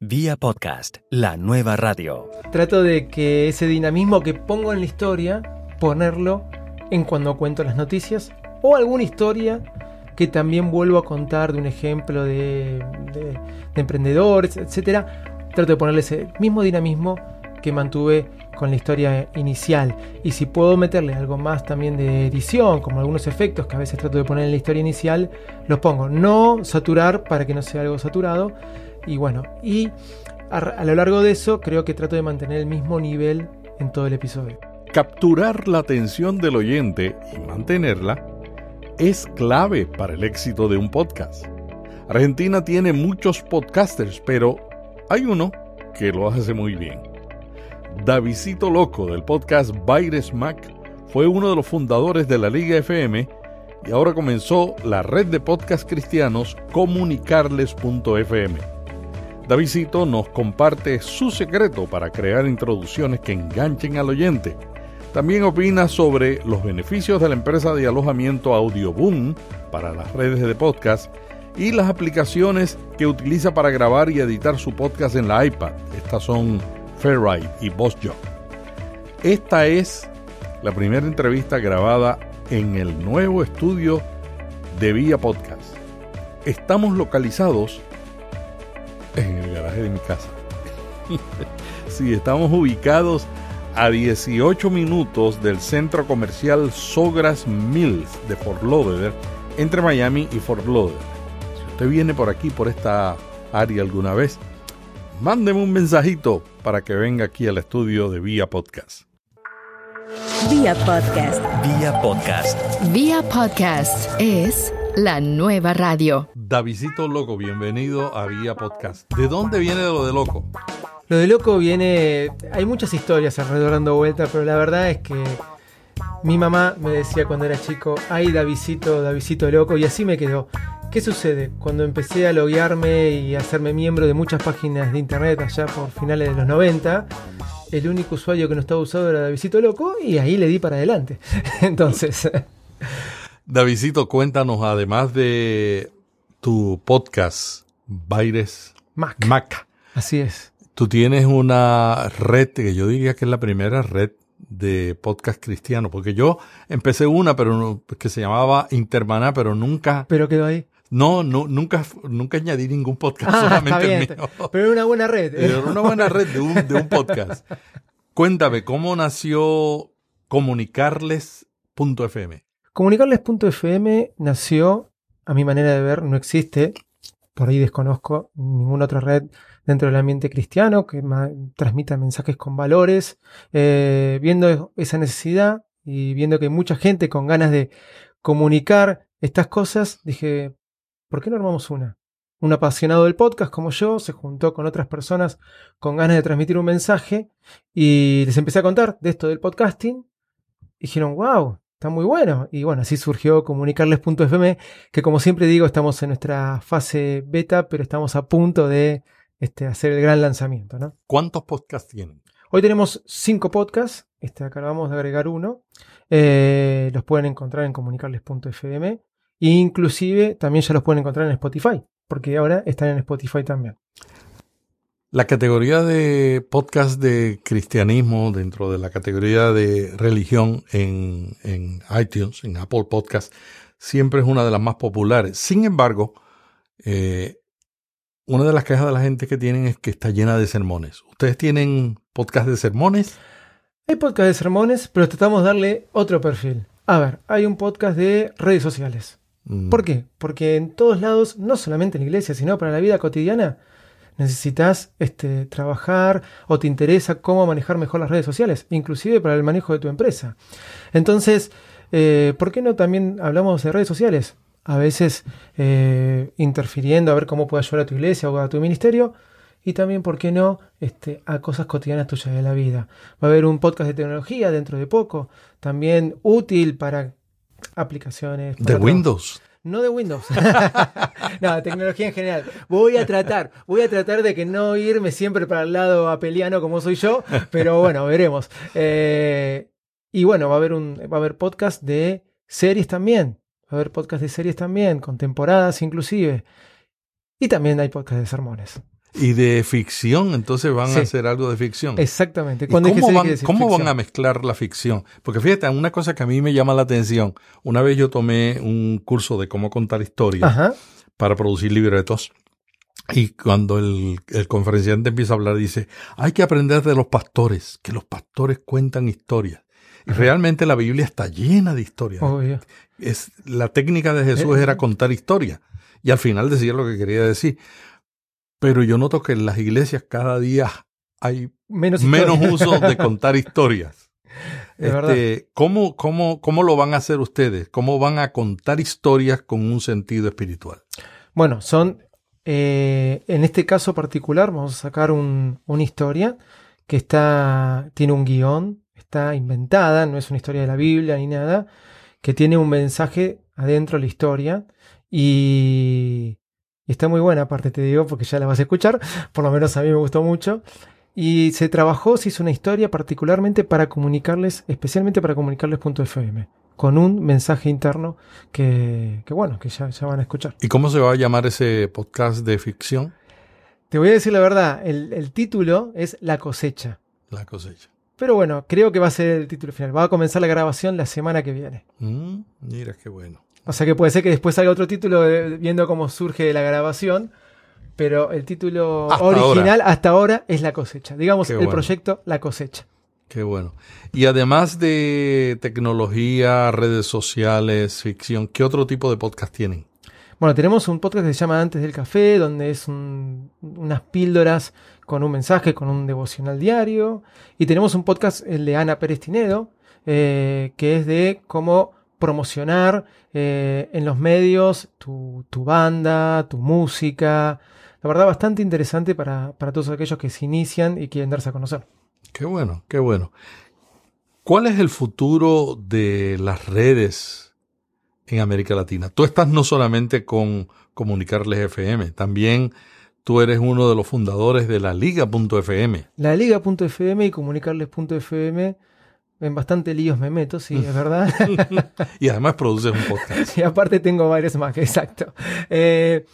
Vía podcast, la nueva radio. Trato de que ese dinamismo que pongo en la historia, ponerlo en cuando cuento las noticias o alguna historia que también vuelvo a contar de un ejemplo de, de, de emprendedores, etc. Trato de ponerle ese mismo dinamismo que mantuve con la historia inicial. Y si puedo meterle algo más también de edición, como algunos efectos que a veces trato de poner en la historia inicial, los pongo. No saturar para que no sea algo saturado. Y bueno, y a, a lo largo de eso creo que trato de mantener el mismo nivel en todo el episodio. Capturar la atención del oyente y mantenerla es clave para el éxito de un podcast. Argentina tiene muchos podcasters, pero hay uno que lo hace muy bien. Davidito Loco del podcast Baires Mac fue uno de los fundadores de la Liga FM y ahora comenzó la red de podcast cristianos comunicarles.fm. Davidito nos comparte su secreto para crear introducciones que enganchen al oyente. También opina sobre los beneficios de la empresa de alojamiento Audioboom para las redes de podcast y las aplicaciones que utiliza para grabar y editar su podcast en la iPad. Estas son Fairride y Boss Job. Esta es la primera entrevista grabada en el nuevo estudio de Vía Podcast. Estamos localizados en el garaje de mi casa. sí, estamos ubicados a 18 minutos del centro comercial Sogras Mills de Fort Lauderdale, entre Miami y Fort Lauderdale. Si usted viene por aquí, por esta área alguna vez, mándeme un mensajito para que venga aquí al estudio de Vía Podcast. Vía Podcast. Vía podcast. Vía Podcast es la nueva radio. Davidito Loco, bienvenido a Vía Podcast. ¿De dónde viene lo de loco? Lo de loco viene. Hay muchas historias alrededor dando vuelta, pero la verdad es que mi mamá me decía cuando era chico: ay, Davidito, Davidito loco, y así me quedó. ¿Qué sucede? Cuando empecé a loguearme y a hacerme miembro de muchas páginas de internet allá por finales de los 90, el único usuario que no estaba usado era Davidito Loco y ahí le di para adelante. Entonces. Davidito, cuéntanos, además de tu podcast, Baires Mac. Mac, Así es. tú tienes una red que yo diría que es la primera red de podcast cristiano, porque yo empecé una, pero no- que se llamaba Intermaná, pero nunca, Pero quedó ahí. no, no, nunca, nunca añadí ningún podcast, Ah, está solamente bien. el mío. Pero era una buena red. Era una buena red de un, de un podcast. Cuéntame, ¿cómo nació comunicarles.fm? Comunicarles.fm nació, a mi manera de ver, no existe, por ahí desconozco ninguna otra red dentro del ambiente cristiano que transmita mensajes con valores, eh, viendo esa necesidad y viendo que hay mucha gente con ganas de comunicar estas cosas, dije, ¿por qué no armamos una? Un apasionado del podcast como yo se juntó con otras personas con ganas de transmitir un mensaje y les empecé a contar de esto del podcasting. Dijeron, wow, está muy bueno. Y bueno, así surgió comunicarles.fm, que como siempre digo, estamos en nuestra fase beta, pero estamos a punto de este, hacer el gran lanzamiento. ¿no? ¿Cuántos podcasts tienen? Hoy tenemos cinco podcasts, este, acabamos de agregar uno. Eh, los pueden encontrar en comunicarles.fm. E inclusive también ya los pueden encontrar en Spotify, porque ahora están en Spotify también. La categoría de podcast de cristianismo dentro de la categoría de religión en, en iTunes, en Apple Podcast, siempre es una de las más populares. Sin embargo, eh, una de las quejas de la gente que tienen es que está llena de sermones. ¿Ustedes tienen podcast de sermones? Hay podcast de sermones, pero tratamos de darle otro perfil. A ver, hay un podcast de redes sociales. Mm, ¿Por qué? Porque en todos lados, no solamente en la iglesia, sino para la vida cotidiana, necesitas este, trabajar o te interesa cómo manejar mejor las redes sociales, inclusive para el manejo de tu empresa. Entonces, eh, ¿por qué no también hablamos de redes sociales? A veces eh, interfiriendo a ver cómo puede ayudar a tu iglesia o a tu ministerio. Y también, ¿por qué no?, este, a cosas cotidianas tuyas de la vida. Va a haber un podcast de tecnología dentro de poco, también útil para aplicaciones. de Windows. No de Windows. no, tecnología en general. Voy a tratar, voy a tratar de que no irme siempre para el lado apeliano como soy yo, pero bueno, veremos. Eh, y bueno, va a haber un, va a haber podcast de series también. Va a haber podcast de series también, con temporadas inclusive. Y también hay podcast de sermones. Y de ficción, entonces van Sí. a hacer algo de ficción. Exactamente. ¿Y Cuando ¿Cómo, van, cómo van a mezclar la ficción? Porque fíjate, una cosa que a mí me llama la atención, una vez yo tomé un curso de cómo contar historias Ajá. para producir libretos. Y cuando el, el conferenciante empieza a hablar, dice, hay que aprender de los pastores, que los pastores cuentan historias. Y realmente la Biblia está llena de historias. Obvio. Es, la técnica de Jesús Eh. era contar historias. Y al final decía lo que quería decir. Pero yo noto que en las iglesias cada día hay Menos, menos uso de contar historias. Este, ¿cómo, cómo, ¿Cómo lo van a hacer ustedes? ¿Cómo van a contar historias con un sentido espiritual? Bueno, son, eh, en este caso particular, vamos a sacar un- una historia que está, tiene un guion, está inventada, no es una historia de la Biblia ni nada, que tiene un mensaje adentro de la historia y, y está muy buena, aparte te digo, porque ya la vas a escuchar, por lo menos a mí me gustó mucho. Y se trabajó, se hizo una historia particularmente para comunicarles, especialmente para comunicarles punto .fm, con un mensaje interno que, que bueno, que ya, ya van a escuchar. ¿Y cómo se va a llamar ese podcast de ficción? Te voy a decir la verdad, el, el título es La cosecha. La cosecha. Pero bueno, creo que va a ser el título final. Va a comenzar la grabación la semana que viene. Mm, mira qué bueno. O sea que puede ser que después salga otro título eh, viendo cómo surge la grabación. Pero el título Hasta original hasta ahora es La cosecha. Digamos, Qué el bueno. proyecto La cosecha. Qué bueno. Y además de tecnología, redes sociales, ficción, ¿qué otro tipo de podcast tienen? Bueno, tenemos un podcast que se llama Antes del Café, donde es un- unas píldoras con un mensaje, con un devocional diario. Y tenemos un podcast, el de Ana Pérez Tinedo, eh, que es de cómo promocionar eh, en los medios tu, tu banda, tu música. La verdad, bastante interesante para, para todos aquellos que se inician y quieren darse a conocer. Qué bueno, qué bueno. ¿Cuál es el futuro de las redes en América Latina? Tú estás no solamente con Comunicarles FM, también tú eres uno de los fundadores de la Liga.fm. La liga.fm y comunicarles.fm, en bastante líos me meto, sí, es verdad. Y además produces un podcast. Y aparte tengo varios más, exacto. Eh,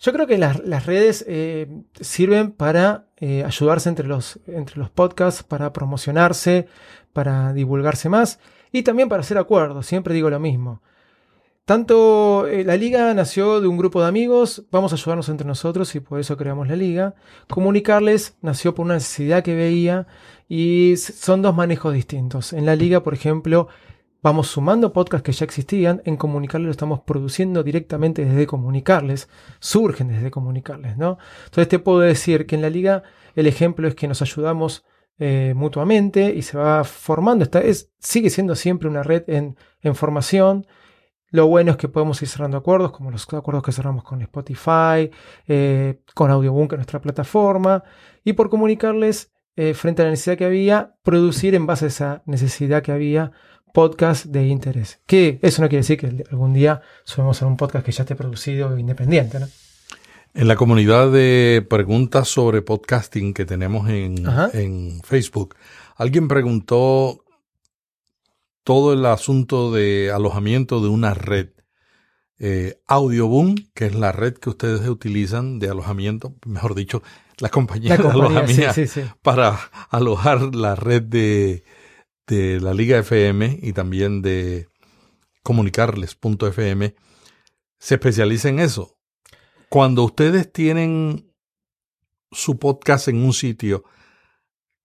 yo creo que las, las redes eh, sirven para eh, ayudarse entre los, entre los podcasts, para promocionarse, para divulgarse más y también para hacer acuerdos. Siempre digo lo mismo. Tanto eh, la liga nació de un grupo de amigos, vamos a ayudarnos entre nosotros y por eso creamos la liga. Comunicarles nació por una necesidad que veía y son dos manejos distintos. En la liga, por ejemplo, vamos sumando podcasts que ya existían, en comunicarles lo estamos produciendo directamente desde comunicarles, surgen desde comunicarles, ¿no? Entonces te puedo decir que en la liga el ejemplo es que nos ayudamos eh, mutuamente y se va formando, esta es, sigue siendo siempre una red en formación. Lo bueno es que podemos ir cerrando acuerdos, como los acuerdos que cerramos con Spotify, eh, con Audioboom, que es nuestra plataforma, y por comunicarles, eh, frente a la necesidad que había, producir en base a esa necesidad que había podcast de interés. Que eso no quiere decir que algún día subamos a un podcast que ya esté producido e independiente, ¿no? En la comunidad de preguntas sobre podcasting que tenemos en Facebook, alguien preguntó todo el asunto de alojamiento de una red. Eh, Audioboom, que es la red que ustedes utilizan de alojamiento, mejor dicho, la compañía, La de sí, alojamiento sí, sí. para alojar la red de, de la Liga FM y también de comunicarles.fm, se especializa en eso. Cuando ustedes tienen su podcast en un sitio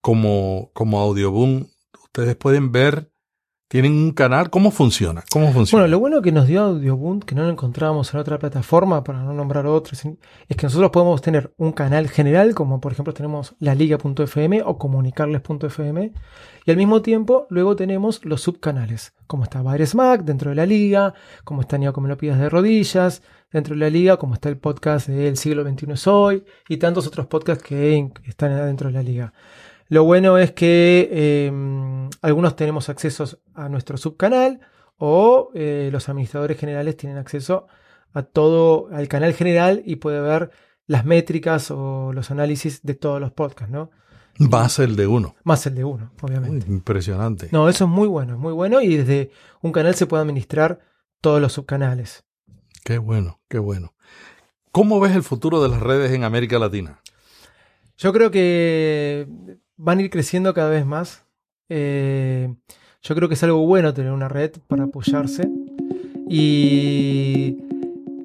como, como Audioboom, ustedes pueden ver, tienen un canal, ¿cómo funciona? ¿Cómo funciona? Bueno, lo bueno que nos dio Audioboom, que no lo encontrábamos en otra plataforma, para no nombrar otros, es que nosotros podemos tener un canal general, como por ejemplo tenemos la liga.fm o comunicarles.fm, y al mismo tiempo luego tenemos los subcanales, como está Baires Mac dentro de la liga, como está Nico me lo pidas de rodillas, dentro de la liga, como está el podcast de El siglo XXI es hoy, y tantos otros podcasts que están dentro de la liga. Lo bueno es que eh, algunos tenemos acceso a nuestro subcanal o eh, los administradores generales tienen acceso a todo, al canal general y puede ver las métricas o los análisis de todos los podcasts, ¿no? Más el de uno. Más el de uno, obviamente. Uy, impresionante. No, eso es muy bueno, es muy bueno y desde un canal se puede administrar todos los subcanales. Qué bueno, qué bueno. ¿Cómo ves el futuro de las redes en América Latina? Yo creo que van a ir creciendo cada vez más. Eh, yo creo que es algo bueno tener una red para apoyarse. Y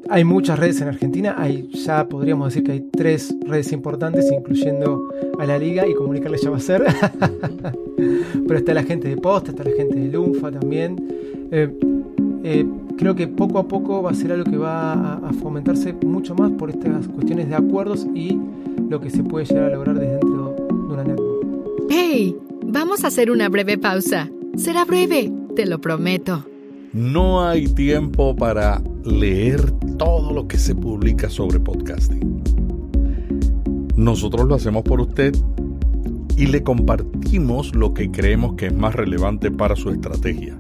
hay muchas redes en Argentina. Hay, ya podríamos decir que hay tres redes importantes, incluyendo a la liga y comunicarles ya va a ser. Pero está la gente de Posta, está la gente de Lunfa también. Eh, eh, creo que poco a poco va a ser algo que va a, a, fomentarse mucho más por estas cuestiones de acuerdos y lo que se puede llegar a lograr desde dentro de una network. ¡Hey! Vamos a hacer una breve pausa. Será breve, te lo prometo. No hay tiempo para leer todo lo que se publica sobre podcasting. Nosotros lo hacemos por usted y le compartimos lo que creemos que es más relevante para su estrategia.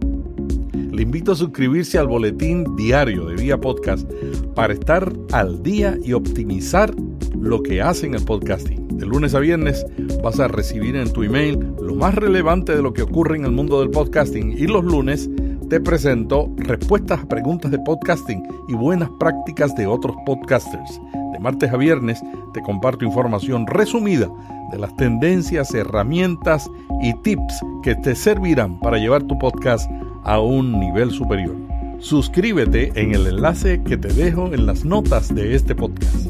Le invito a suscribirse al boletín diario de Vía Podcast para estar al día y optimizar lo que hace en el podcasting. De lunes a viernes vas a recibir en tu email lo más relevante de lo que ocurre en el mundo del podcasting y los lunes te presento respuestas a preguntas de podcasting y buenas prácticas de otros podcasters. De martes a viernes te comparto información resumida de las tendencias, herramientas y tips que te servirán para llevar tu podcast a un nivel superior. Suscríbete en el enlace que te dejo en las notas de este podcast.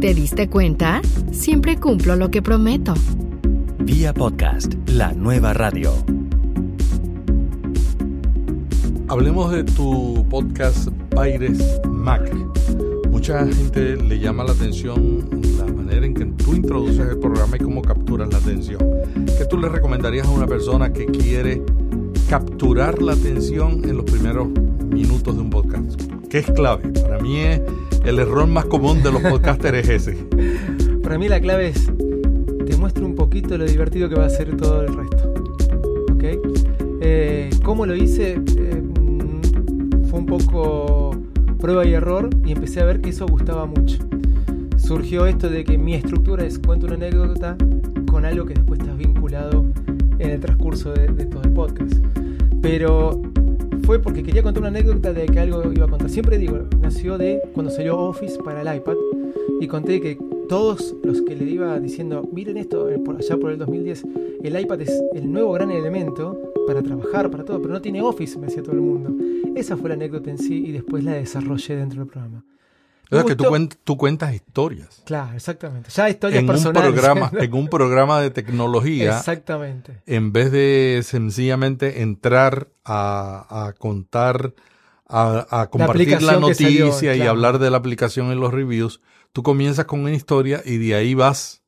¿Te diste cuenta? Siempre cumplo lo que prometo. Vía Podcast, la nueva radio. Hablemos de tu podcast Baires Mac. Mucha gente le llama la atención la manera en que tú introduces el programa y cómo capturas la atención. ¿Qué tú le recomendarías a una persona que quiere capturar la atención en los primeros minutos de un podcast? ¿Qué es clave? Para mí es el error más común de los podcasters es ese. Para mí la clave es te muestro un poquito lo divertido que va a ser todo el resto. ¿Ok? Eh, ¿Cómo lo hice? Eh, fue un poco prueba y error y empecé a ver que eso gustaba mucho. Surgió esto de que mi estructura es cuento una anécdota con algo que después estás vinculado en el transcurso de, de todo el podcast. Pero fue porque quería contar una anécdota de que algo iba a contar. Siempre digo, nació de cuando salió Office para el iPad y conté que todos los que le iba diciendo, miren esto, por allá por el 2010, el iPad es el nuevo gran elemento para trabajar, para todo, pero no tiene Office, me decía todo el mundo. Esa fue la anécdota en sí y después la desarrollé dentro del programa. O sea, que tú, cuen tú, cuentas historias. Claro, exactamente. Ya historias en personales. Un programa, en un programa de tecnología. Exactamente. En vez de sencillamente entrar a, a contar, a, a compartir la, la noticia salió, y hablar de la aplicación en los reviews, tú comienzas con una historia y de ahí vas.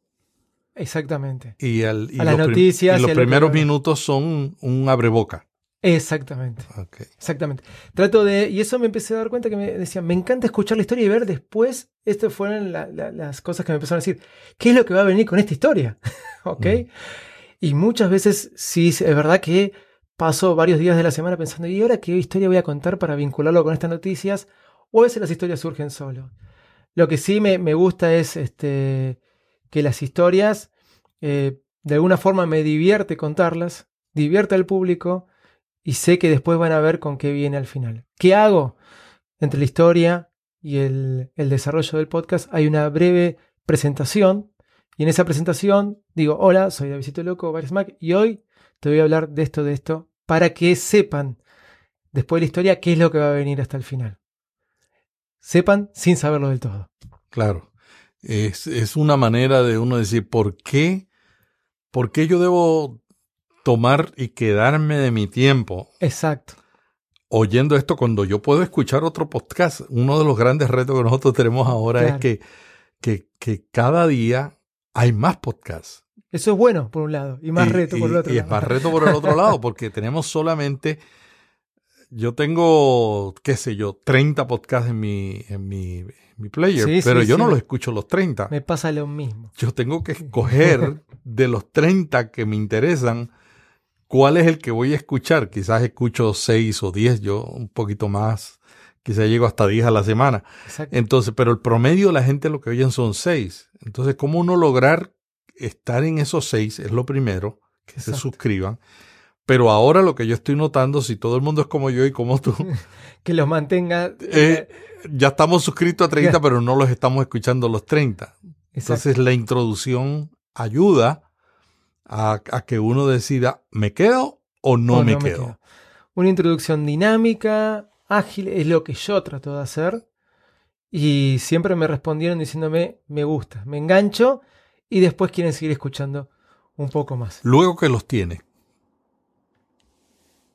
Exactamente. Y, al, y a los las noticias. Y los primeros minutos son un abreboca. Exactamente. Okay. Exactamente. Trato de. Y eso me empecé a dar cuenta que me decían, me encanta escuchar la historia y ver después. Estas fueron la, la, las cosas que me empezaron a decir. ¿Qué es lo que va a venir con esta historia? ¿Ok? Mm. Y muchas veces sí, es verdad que paso varios días de la semana pensando, ¿y ahora qué historia voy a contar para vincularlo con estas noticias? O a veces las historias surgen solo. Lo que sí me, gusta es este, que las historias, eh, de alguna forma, me divierte contarlas, divierte al público y sé que después van a ver con qué viene al final. ¿Qué hago? Entre la historia y el, desarrollo del podcast hay una breve presentación y en esa presentación digo, hola, soy Davidito Loco, Mac y hoy te voy a hablar de esto, de esto, para que sepan después de la historia qué es lo que va a venir hasta el final. Sepan sin saberlo del todo. Claro. Es, es una manera de uno decir, ¿por qué? ¿Por qué yo debo tomar y quedarme de mi tiempo. Exacto. Oyendo esto cuando yo puedo escuchar otro podcast. Uno de los grandes retos que nosotros tenemos ahora claro. es que, que, que, cada día hay más podcasts. Eso es bueno, por un lado, y más y, reto por el otro y lado. Y es más reto por el otro lado, porque tenemos solamente, yo tengo, qué sé yo, 30 podcasts en mi, en mi, en mi player, sí, pero sí, yo sí. no los escucho los 30. Me pasa lo mismo. Yo tengo que escoger de los 30 que me interesan cuál es el que voy a escuchar. Quizás escucho 6 o 10, yo un poquito más, quizás llego hasta 10 a la semana. Exacto. Entonces, pero el promedio de la gente lo que oyen son 6. Entonces, ¿cómo uno lograr estar en esos 6? Es lo primero, que Exacto. se suscriban. Pero ahora lo que yo estoy notando, si todo el mundo es como yo y como tú, que los mantenga. Eh, ya estamos suscritos a 30, pero no los estamos escuchando los 30. Exacto. Entonces la introducción ayuda a, a que uno decida, ¿me quedo o no, O me, quedo? Una introducción dinámica, ágil, es lo que yo trato de hacer. Y siempre me respondieron diciéndome, me gusta, me engancho y después quieren seguir escuchando un poco más. Luego que los tienes,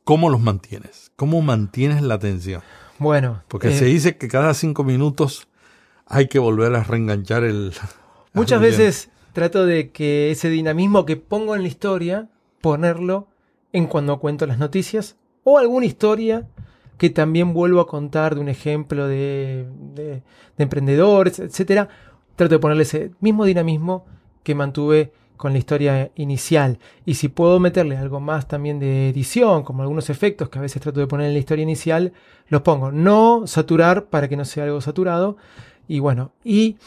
¿cómo los mantienes? ¿Cómo mantienes la atención? Bueno, Porque eh, se dice que cada cinco minutos hay que volver a reenganchar el... muchas veces trato de que ese dinamismo que pongo en la historia, ponerlo en cuando cuento las noticias o alguna historia que también vuelvo a contar de un ejemplo de, de- de emprendedores, etcétera. Trato de ponerle ese mismo dinamismo que mantuve con la historia inicial. Y si puedo meterle algo más también de edición, como algunos efectos que a veces trato de poner en la historia inicial, los pongo. No saturar para que no sea algo saturado. Y bueno, y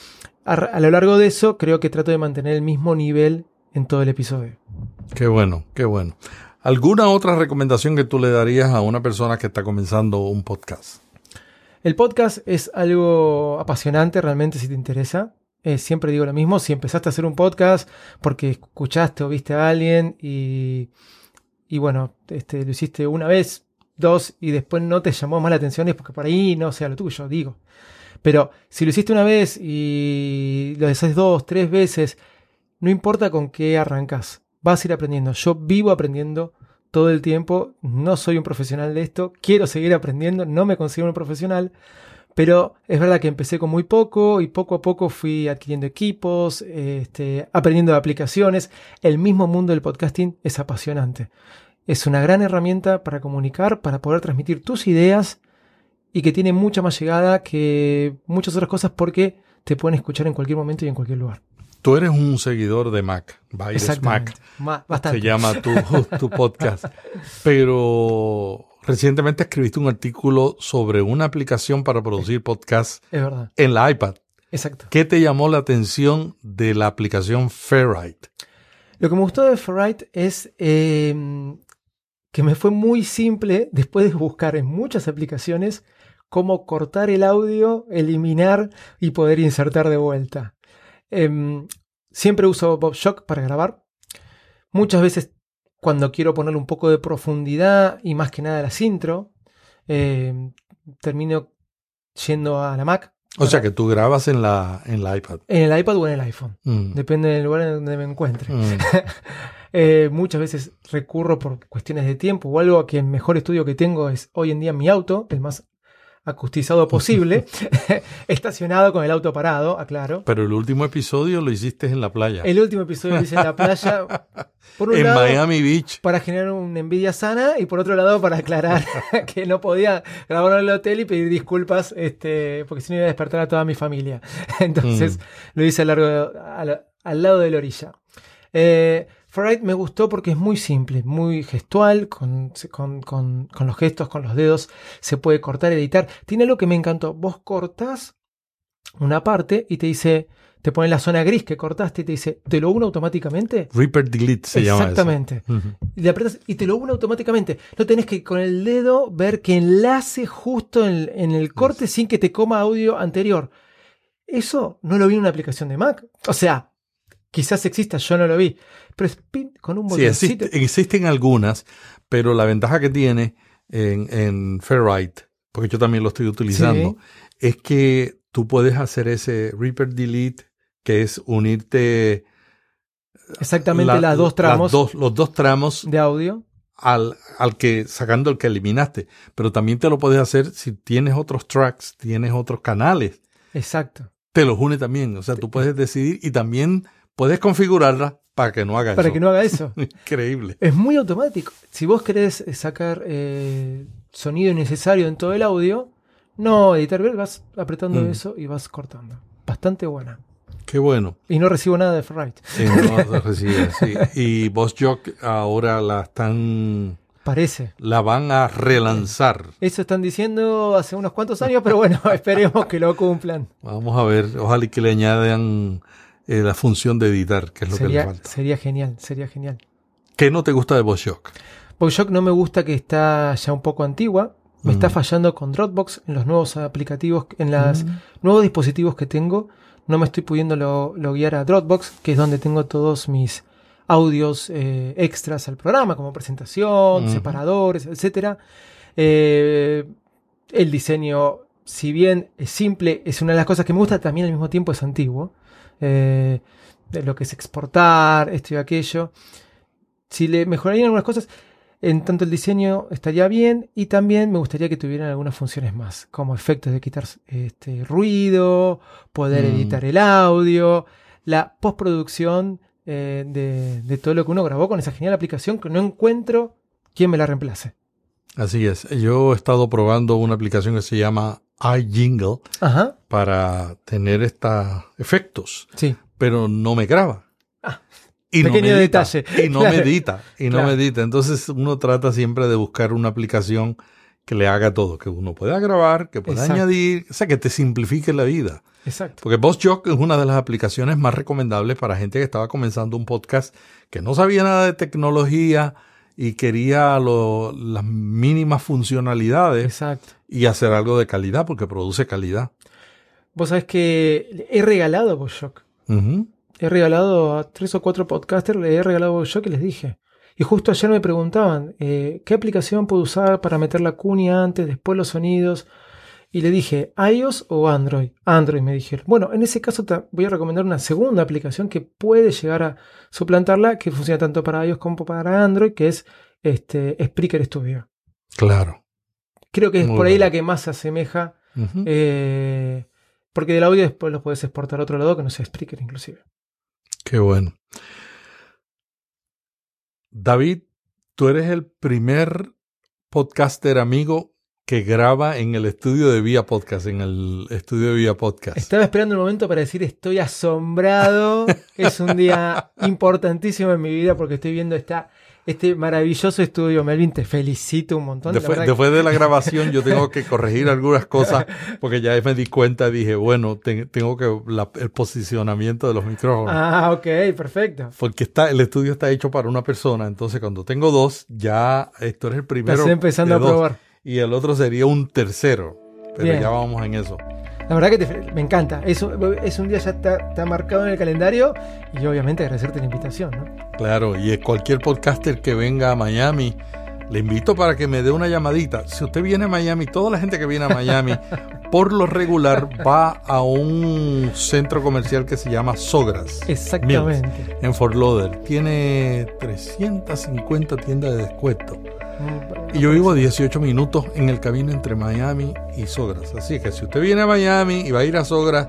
a, a lo largo de eso creo que trato de mantener el mismo nivel en todo el episodio. Qué bueno, qué bueno. ¿Alguna otra recomendación que tú le darías a una persona que está comenzando un podcast? El podcast es algo apasionante realmente si te interesa. Eh, siempre digo lo mismo, si empezaste a hacer un podcast porque escuchaste o viste a alguien y, y bueno, este, lo hiciste una vez, dos y después no te llamó más la atención es porque por ahí no sea lo tuyo, digo. Pero si lo hiciste una vez y lo haces dos, tres veces, no importa con qué arrancas, vas a ir aprendiendo. Yo vivo aprendiendo todo el tiempo, no soy un profesional de esto, quiero seguir aprendiendo, no me considero un profesional, pero es verdad que empecé con muy poco y poco a poco fui adquiriendo equipos, este, aprendiendo de aplicaciones. El mismo mundo del podcasting es apasionante. Es una gran herramienta para comunicar, para poder transmitir tus ideas y que tiene mucha más llegada que muchas otras cosas porque te pueden escuchar en cualquier momento y en cualquier lugar. Tú eres un seguidor de Mac, Exactamente. Mac, Ma- bastante. se llama tu, tu podcast. Pero recientemente escribiste un artículo sobre una aplicación para producir podcasts Es verdad. en la iPad. Exacto. ¿Qué te llamó la atención de la aplicación Fairlight? Lo que me gustó de Ferrite es eh, que me fue muy simple después de buscar en muchas aplicaciones cómo cortar el audio, eliminar y poder insertar de vuelta. Em, siempre uso Bob Shock para grabar. Muchas veces cuando quiero ponerle un poco de profundidad y más que nada las intro, em, termino yendo a la Mac. O sea que tú grabas en la, en la iPad. En el iPad o en el iPhone. Mm. Depende del lugar en donde me encuentre. Mm. Eh, muchas veces recurro por cuestiones de tiempo o algo a que el mejor estudio que tengo es hoy en día mi auto, el más acustizado posible, estacionado con el auto parado, aclaro. Pero el último episodio lo hiciste en la playa. El último episodio lo hice en la playa, por un en lado, Miami Beach. para generar una envidia sana y por otro lado para aclarar que no podía grabar en el hotel y pedir disculpas este, porque si no iba a despertar a toda mi familia. Entonces lo hice al, largo, al, al lado de la orilla. Eh, Ferrite me gustó porque es muy simple, muy gestual, con, con, con, con los gestos, con los dedos, se puede cortar, editar. Tiene algo que me encantó. Vos cortás una parte y te dice, te pone la zona gris que cortaste y te dice, ¿te lo uno automáticamente? Reaper Delete se llama eso. Exactamente. Ujú. Y le apretas y te lo une automáticamente. No tenés que con el dedo ver que enlace justo en, en el corte sin que te coma audio anterior. Eso no lo vi en una aplicación de Mac. O sea, quizás exista, yo no lo vi. Pero es pin con un Sí, botoncito. existe- existen algunas, pero la ventaja que tiene en, en Fairlight, porque yo también lo estoy utilizando, Sí. es que tú puedes hacer ese Reaper Delete, que es unirte Exactamente la- las dos tramos las dos- los dos tramos de audio. al, al que, sacando el que eliminaste. Pero también te lo puedes hacer si tienes otros tracks, tienes otros canales, Exacto. te los une también. O sea, tú puedes decidir y también puedes configurarla para que no haga Para eso. que no haga eso. Increíble. Es muy automático. Si vos querés eh, sacar eh, sonido innecesario en todo el audio, no editar, vas apretando Mm. eso y vas cortando. Bastante buena. Qué bueno. Y no recibo nada de Ferrite. Sí, no recibe, sí. Y Boss Jock ahora la están, Parece. la van a relanzar. Eso están diciendo hace unos cuantos años, pero bueno, esperemos que lo cumplan. Vamos a ver, ojalá y que le añadan eh, la función de editar, que es lo que le falta. sería genial, sería genial. ¿Qué no te gusta de Boss Jock? Boyshock no me gusta que está ya un poco antigua. Me está Mm. fallando con Dropbox en los nuevos aplicativos, en los nuevos dispositivos que tengo. no me estoy pudiendo lo, guiar a Dropbox, que es donde tengo todos mis audios eh, extras al programa, como presentación, separadores, etc. Eh, el diseño, si bien es simple, es una de las cosas que me gusta, también al mismo tiempo es antiguo. Eh, lo que es exportar, esto y aquello. Si le mejorarían algunas cosas, en tanto el diseño estaría bien y también me gustaría que tuvieran algunas funciones más, como efectos de quitar este, ruido, poder mm. editar el audio, la postproducción eh, de, todo lo que uno grabó con esa genial aplicación que no encuentro quien me la reemplace. Así es, yo he estado probando una aplicación que se llama iJingle para tener estos efectos, sí. pero no me graba. Ah. Y Pequeño no detalle. Y no medita. Y no medita. Entonces uno trata siempre de buscar una aplicación que le haga todo, que uno pueda grabar, que pueda añadir, o sea, que te simplifique la vida. Exacto. Porque BossJock es una de las aplicaciones más recomendables para gente que estaba comenzando un podcast, que no sabía nada de tecnología y quería las mínimas funcionalidades. Exacto. Y hacer algo de calidad, porque produce calidad. Vos sabés que he regalado BossJock he regalado a tres o cuatro podcasters, le he regalado yo que les dije. Y justo ayer me preguntaban, eh, ¿qué aplicación puedo usar para meter la cuña antes, después los sonidos? Y le dije, iOS o Android. Android me dijeron. Bueno, en ese caso te voy a recomendar una segunda aplicación que puede llegar a suplantarla, que funciona tanto para iOS como para Android, que es este, Spreaker Studio. Claro. Creo que es por ahí la que más se asemeja. Eh, porque del audio después lo puedes exportar a otro lado que no sea Spreaker inclusive. Qué bueno. David, tú eres el primer podcaster amigo que graba en el estudio de Vía Podcast, en el estudio de Vía Podcast. Estaba esperando el momento para decir estoy asombrado. es un día importantísimo en mi vida porque estoy viendo esta este maravilloso estudio, Melvin. Te felicito un montón. Después, de la grabación yo tengo que corregir algunas cosas porque ya me di cuenta, dije, bueno, tengo que el posicionamiento de los micrófonos. Ah, ok, perfecto. Porque está, el estudio está hecho para una persona, entonces cuando tengo dos, ya esto es el primero. Estoy empezando a probar. Y el otro sería un tercero, pero ya vamos en eso. La verdad que me encanta. Eso es un día ya está, marcado en el calendario y obviamente agradecerte la invitación. ¿no? Claro, y cualquier podcaster que venga a Miami, le invito para que me dé una llamadita. Si usted viene a Miami, toda la gente que viene a Miami, por lo regular va a un centro comercial que se llama Sogras. Exactamente. en Fort Lauderdale. Tiene 350 tiendas de descuento. Y yo vivo 18 minutos en el camino entre Miami y Sogras. Así que si usted viene a Miami y va a ir a Sogras,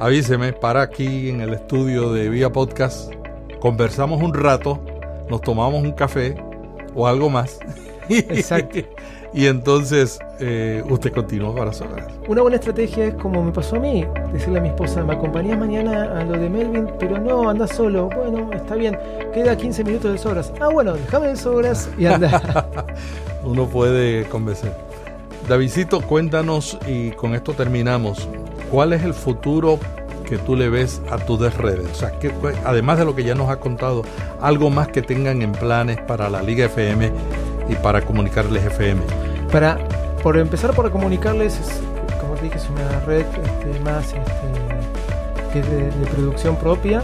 avíseme para aquí en el estudio de Vía Podcast. Conversamos un rato, nos tomamos un café o algo más. Exacto. Y entonces eh, usted continúa para Sogras. Una buena estrategia es como me pasó a mí, decirle a mi esposa, me acompañas mañana a lo de Melvin, pero no, anda solo. Bueno, está bien, queda 15 minutos de Sogras. Ah, bueno, déjame de Sogras y anda. Uno puede convencer. Davidito, cuéntanos y con esto terminamos. ¿Cuál es el futuro que tú le ves a tus redes? O sea, que, además de lo que ya nos ha contado, algo más que tengan en planes para la Liga FM y para comunicarles FM. Para por empezar por comunicarles, como te dije, es una red este, más este, que de, producción propia.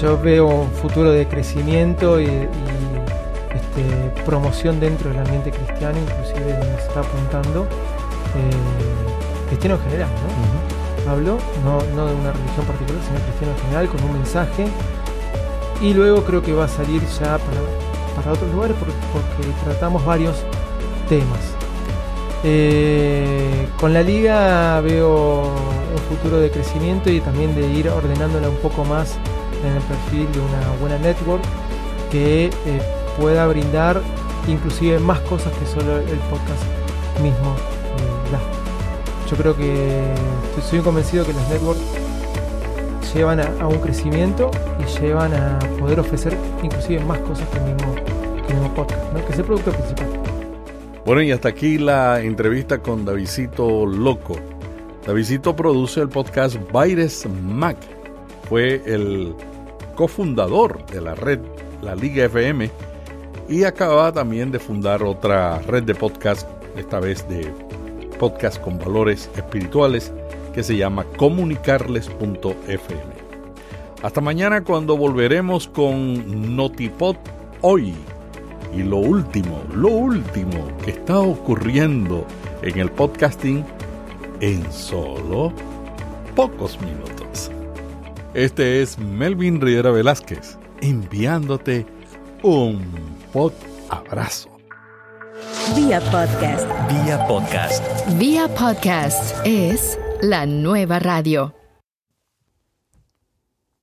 Yo veo un futuro de crecimiento y, este, promoción dentro del ambiente cristiano, inclusive donde se está apuntando eh, cristiano en general, ¿no? Hablo no, no de una religión particular, sino cristiano en general, con un mensaje. Y luego creo que va a salir ya para, para otros lugares porque tratamos varios temas. Eh, con la liga veo un futuro de crecimiento y también de ir ordenándola un poco más en el perfil de una buena network que eh, pueda brindar inclusive más cosas que solo el podcast mismo eh, Yo creo que estoy convencido que las networks llevan a, un crecimiento y llevan a poder ofrecer inclusive más cosas que el mismo, podcast, que es el producto principal. Bueno, y hasta aquí la entrevista con Davidito Loco. Davidito produce el podcast Baires Mac. Fue el cofundador de la red La Liga FM y acaba también de fundar otra red de podcast, esta vez de podcast con valores espirituales, que se llama comunicarles.fm. Hasta mañana cuando volveremos con Notipod hoy. Y lo último, lo último que está ocurriendo en el podcasting en solo pocos minutos. Este es Melvin Riera Velázquez enviándote un pod abrazo. Vía podcast. Vía podcast. Vía podcast es la nueva radio.